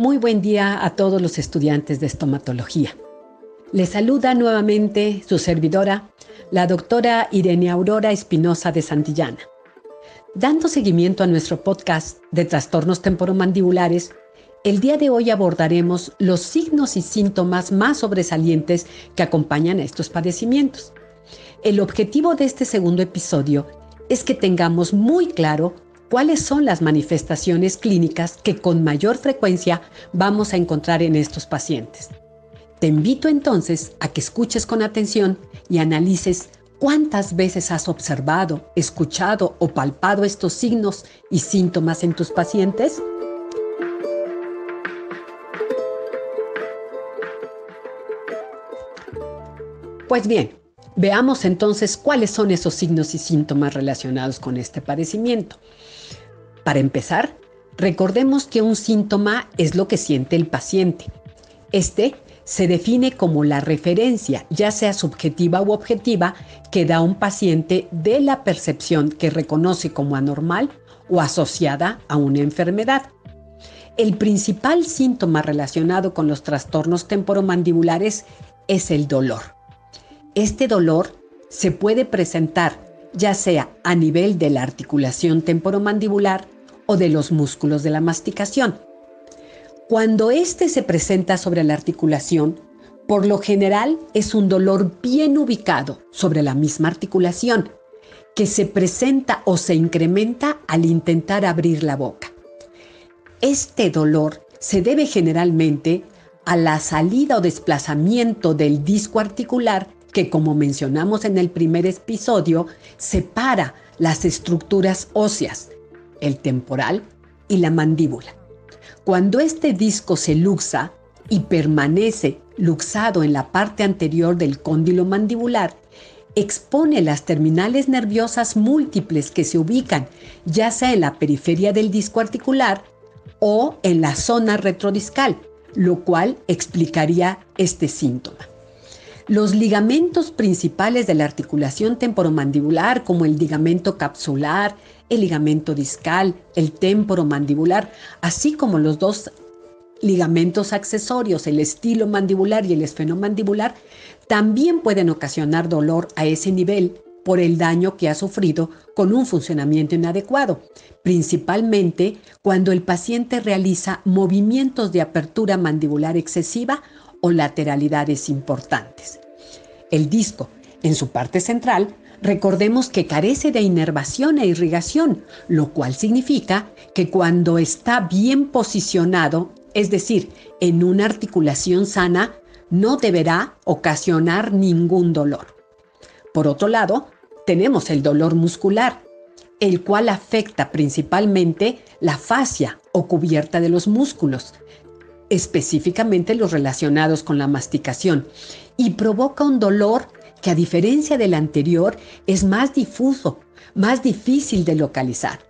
Muy buen día a todos los estudiantes de estomatología. Les saluda nuevamente su servidora, la doctora Irene Aurora Espinosa de Santillana. Dando seguimiento a nuestro podcast de trastornos temporomandibulares, el día de hoy abordaremos los signos y síntomas más sobresalientes que acompañan a estos padecimientos. El objetivo de este segundo episodio es que tengamos muy claro cuáles son las manifestaciones clínicas que con mayor frecuencia vamos a encontrar en estos pacientes. Te invito entonces a que escuches con atención y analices cuántas veces has observado, escuchado o palpado estos signos y síntomas en tus pacientes. Pues bien, veamos entonces cuáles son esos signos y síntomas relacionados con este padecimiento. Para empezar, recordemos que un síntoma es lo que siente el paciente. Este se define como la referencia, ya sea subjetiva u objetiva, que da un paciente de la percepción que reconoce como anormal o asociada a una enfermedad. El principal síntoma relacionado con los trastornos temporomandibulares es el dolor. Este dolor se puede presentar ya sea a nivel de la articulación temporomandibular o de los músculos de la masticación. Cuando éste se presenta sobre la articulación, por lo general es un dolor bien ubicado sobre la misma articulación, que se presenta o se incrementa al intentar abrir la boca. Este dolor se debe generalmente a la salida o desplazamiento del disco articular que como mencionamos en el primer episodio, separa las estructuras óseas, el temporal y la mandíbula. Cuando este disco se luxa y permanece luxado en la parte anterior del cóndilo mandibular, expone las terminales nerviosas múltiples que se ubican ya sea en la periferia del disco articular o en la zona retrodiscal, lo cual explicaría este síntoma. Los ligamentos principales de la articulación temporomandibular, como el ligamento capsular, el ligamento discal, el temporomandibular, así como los dos ligamentos accesorios, el estilo mandibular y el esfenomandibular, también pueden ocasionar dolor a ese nivel por el daño que ha sufrido con un funcionamiento inadecuado, principalmente cuando el paciente realiza movimientos de apertura mandibular excesiva o lateralidades importantes. El disco, en su parte central, recordemos que carece de inervación e irrigación, lo cual significa que cuando está bien posicionado, es decir, en una articulación sana, no deberá ocasionar ningún dolor. Por otro lado, tenemos el dolor muscular, el cual afecta principalmente la fascia o cubierta de los músculos, específicamente los relacionados con la masticación, y provoca un dolor que a diferencia del anterior es más difuso, más difícil de localizar.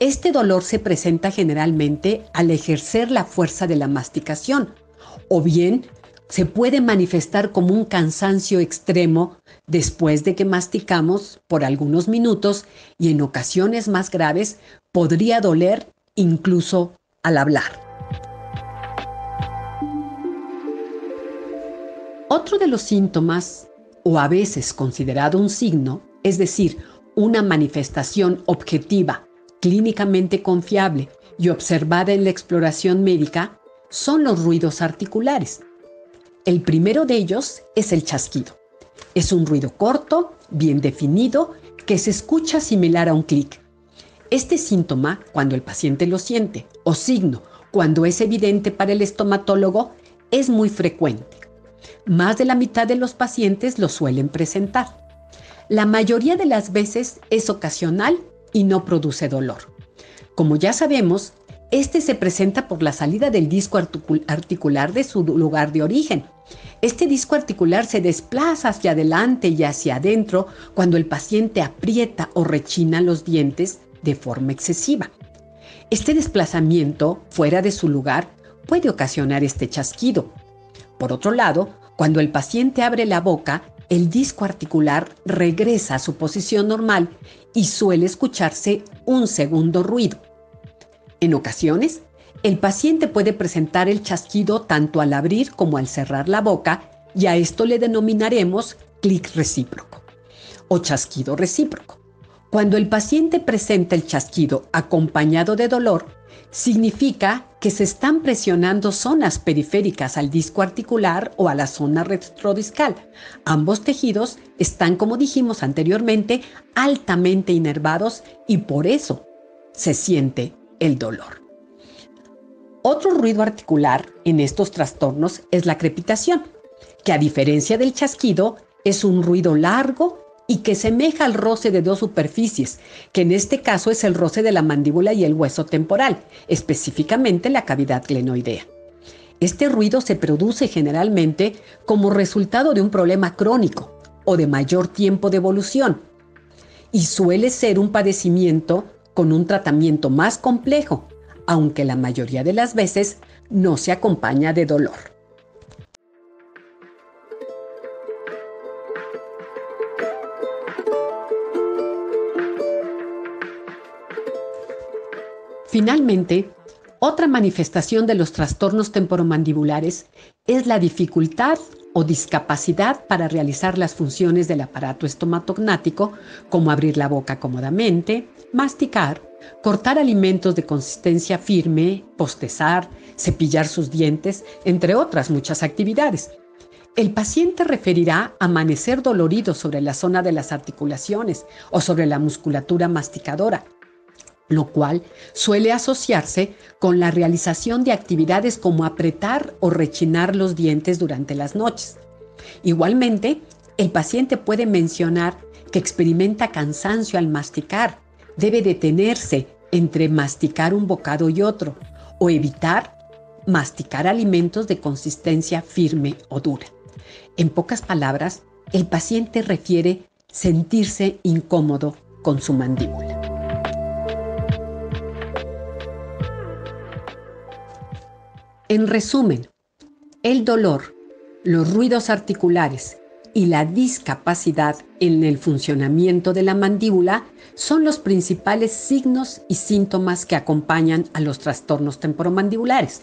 Este dolor se presenta generalmente al ejercer la fuerza de la masticación o bien se puede manifestar como un cansancio extremo después de que masticamos por algunos minutos y en ocasiones más graves podría doler incluso al hablar. Otro de los síntomas, o a veces considerado un signo, es decir, una manifestación objetiva, clínicamente confiable y observada en la exploración médica, son los ruidos articulares. El primero de ellos es el chasquido. Es un ruido corto, bien definido, que se escucha similar a un clic. Este síntoma, cuando el paciente lo siente, o signo, cuando es evidente para el estomatólogo, es muy frecuente. Más de la mitad de los pacientes lo suelen presentar. La mayoría de las veces es ocasional y no produce dolor. Como ya sabemos, este se presenta por la salida del disco articular de su lugar de origen. Este disco articular se desplaza hacia adelante y hacia adentro cuando el paciente aprieta o rechina los dientes de forma excesiva. Este desplazamiento fuera de su lugar puede ocasionar este chasquido, por otro lado, cuando el paciente abre la boca, el disco articular regresa a su posición normal y suele escucharse un segundo ruido. En ocasiones, el paciente puede presentar el chasquido tanto al abrir como al cerrar la boca y a esto le denominaremos clic recíproco o chasquido recíproco. Cuando el paciente presenta el chasquido acompañado de dolor, significa que se están presionando zonas periféricas al disco articular o a la zona retrodiscal. Ambos tejidos están, como dijimos anteriormente, altamente inervados y por eso se siente el dolor. Otro ruido articular en estos trastornos es la crepitación, que a diferencia del chasquido es un ruido largo y que semeja al roce de dos superficies, que en este caso es el roce de la mandíbula y el hueso temporal, específicamente la cavidad glenoidea. Este ruido se produce generalmente como resultado de un problema crónico o de mayor tiempo de evolución y suele ser un padecimiento con un tratamiento más complejo, aunque la mayoría de las veces no se acompaña de dolor. Finalmente, otra manifestación de los trastornos temporomandibulares es la dificultad o discapacidad para realizar las funciones del aparato estomatognático, como abrir la boca cómodamente, masticar, cortar alimentos de consistencia firme, postezar, cepillar sus dientes, entre otras muchas actividades. El paciente referirá amanecer dolorido sobre la zona de las articulaciones o sobre la musculatura masticadora, lo cual suele asociarse con la realización de actividades como apretar o rechinar los dientes durante las noches. Igualmente, el paciente puede mencionar que experimenta cansancio al masticar, debe detenerse entre masticar un bocado y otro o evitar masticar alimentos de consistencia firme o dura. En pocas palabras, el paciente refiere sentirse incómodo con su mandíbula. En resumen, el dolor, los ruidos articulares y la discapacidad en el funcionamiento de la mandíbula son los principales signos y síntomas que acompañan a los trastornos temporomandibulares.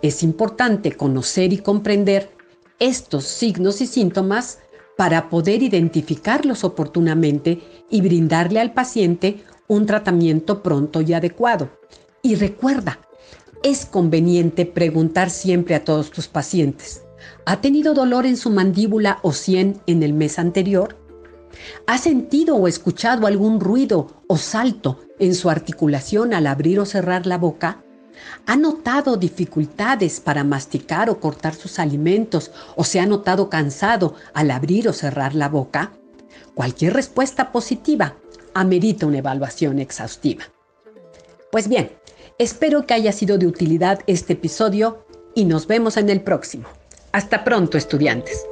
Es importante conocer y comprender estos signos y síntomas para poder identificarlos oportunamente y brindarle al paciente un tratamiento pronto y adecuado. Y recuerda, es conveniente preguntar siempre a todos tus pacientes, ¿ha tenido dolor en su mandíbula o sien en el mes anterior? ¿Ha sentido o escuchado algún ruido o salto en su articulación al abrir o cerrar la boca? ¿Ha notado dificultades para masticar o cortar sus alimentos o se ha notado cansado al abrir o cerrar la boca? Cualquier respuesta positiva amerita una evaluación exhaustiva. Pues bien, Espero que haya sido de utilidad este episodio y nos vemos en el próximo. Hasta pronto, estudiantes.